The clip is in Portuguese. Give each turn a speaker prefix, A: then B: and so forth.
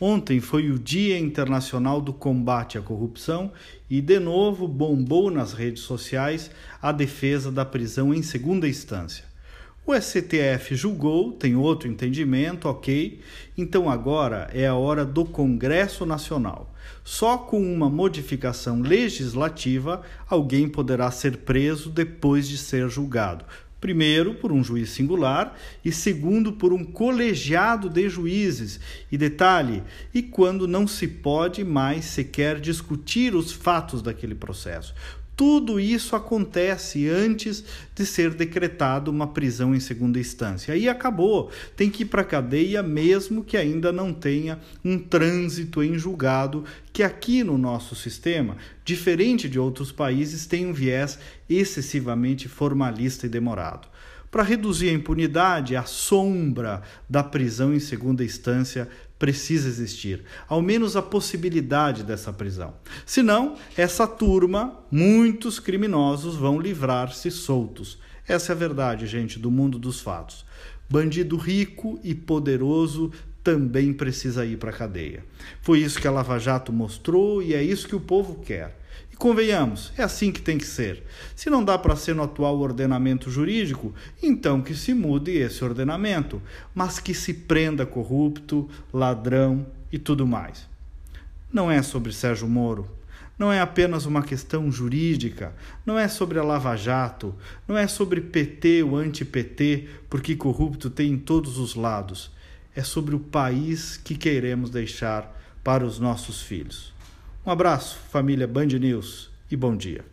A: Ontem foi o Dia Internacional do Combate à Corrupção e, de novo, bombou nas redes sociais a defesa da prisão em segunda instância. O STF julgou, tem outro entendimento, ok, então agora é a hora do Congresso Nacional. Só com uma modificação legislativa alguém poderá ser preso depois de ser julgado. Primeiro, por um juiz singular, e segundo, por um colegiado de juízes. E detalhe, e quando não se pode mais sequer discutir os fatos daquele processo. Tudo isso acontece antes de ser decretada uma prisão em segunda instância. Aí acabou, tem que ir para a cadeia mesmo que ainda não tenha um trânsito em julgado, que aqui no nosso sistema, diferente de outros países, tem um viés excessivamente formalista e demorado. Para reduzir a impunidade, a sombra da prisão em segunda instância precisa existir, ao menos a possibilidade dessa prisão. Senão, essa turma, muitos criminosos vão livrar-se soltos. Essa é a verdade, gente, do mundo dos fatos. Bandido rico e poderoso também precisa ir para a cadeia. Foi isso que a Lava Jato mostrou e é isso que o povo quer. Convenhamos, é assim que tem que ser. Se não dá para ser no atual ordenamento jurídico, então que se mude esse ordenamento, mas que se prenda corrupto, ladrão e tudo mais. Não é sobre Sérgio Moro, não é apenas uma questão jurídica, não é sobre a Lava Jato, não é sobre PT ou anti-PT, porque corrupto tem em todos os lados é sobre o país que queremos deixar para os nossos filhos. Um abraço, família Band News, e bom dia.